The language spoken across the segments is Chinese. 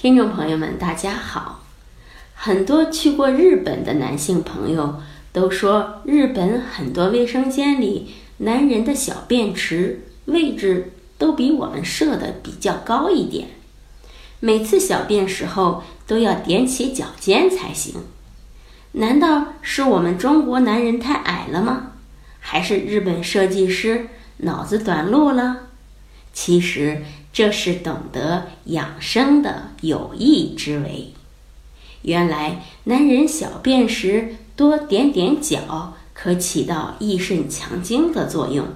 听众朋友们，大家好！很多去过日本的男性朋友都说，日本很多卫生间里男人的小便池位置都比我们设的比较高一点，每次小便时候都要踮起脚尖才行。难道是我们中国男人太矮了吗？还是日本设计师脑子短路了？其实。这是懂得养生的有益之为。原来男人小便时多点点脚，可起到益肾强精的作用，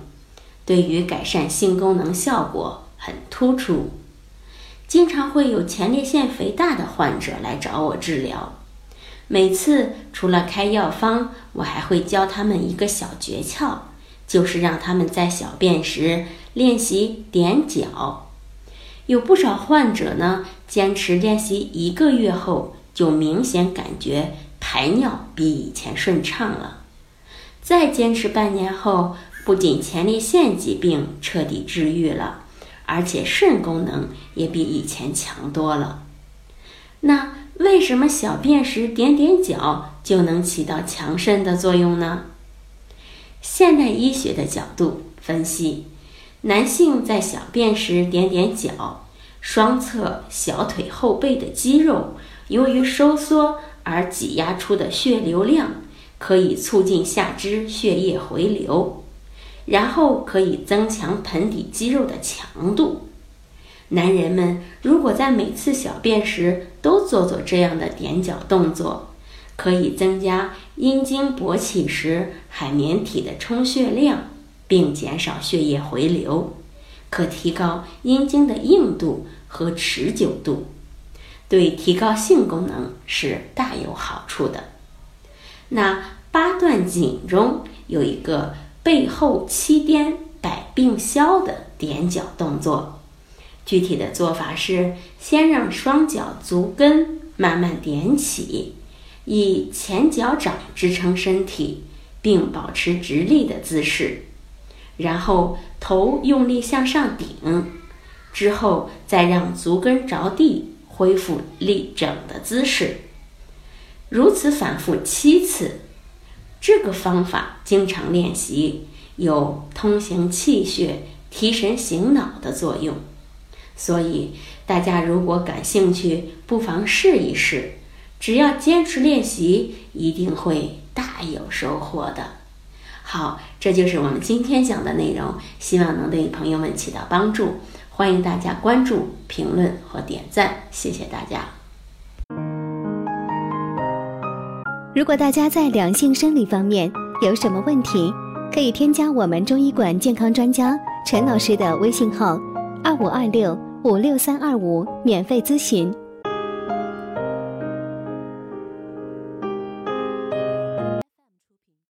对于改善性功能效果很突出。经常会有前列腺肥大的患者来找我治疗，每次除了开药方，我还会教他们一个小诀窍，就是让他们在小便时练习点脚。有不少患者呢，坚持练习一个月后，就明显感觉排尿比以前顺畅了。再坚持半年后，不仅前列腺疾病彻底治愈了，而且肾功能也比以前强多了。那为什么小便时点点脚就能起到强肾的作用呢？现代医学的角度分析。男性在小便时点点脚，双侧小腿后背的肌肉由于收缩而挤压出的血流量，可以促进下肢血液回流，然后可以增强盆底肌肉的强度。男人们如果在每次小便时都做做这样的点脚动作，可以增加阴茎勃起时海绵体的充血量。并减少血液回流，可提高阴茎的硬度和持久度，对提高性功能是大有好处的。那八段锦中有一个背后七颠百病消的点脚动作，具体的做法是：先让双脚足跟慢慢踮起，以前脚掌支撑身体，并保持直立的姿势。然后头用力向上顶，之后再让足跟着地，恢复立整的姿势。如此反复七次，这个方法经常练习，有通行气血、提神醒脑的作用。所以大家如果感兴趣，不妨试一试。只要坚持练习，一定会大有收获的。好，这就是我们今天讲的内容，希望能对朋友们起到帮助。欢迎大家关注、评论和点赞，谢谢大家。如果大家在两性生理方面有什么问题，可以添加我们中医馆健康专家陈老师的微信号：二五二六五六三二五，免费咨询。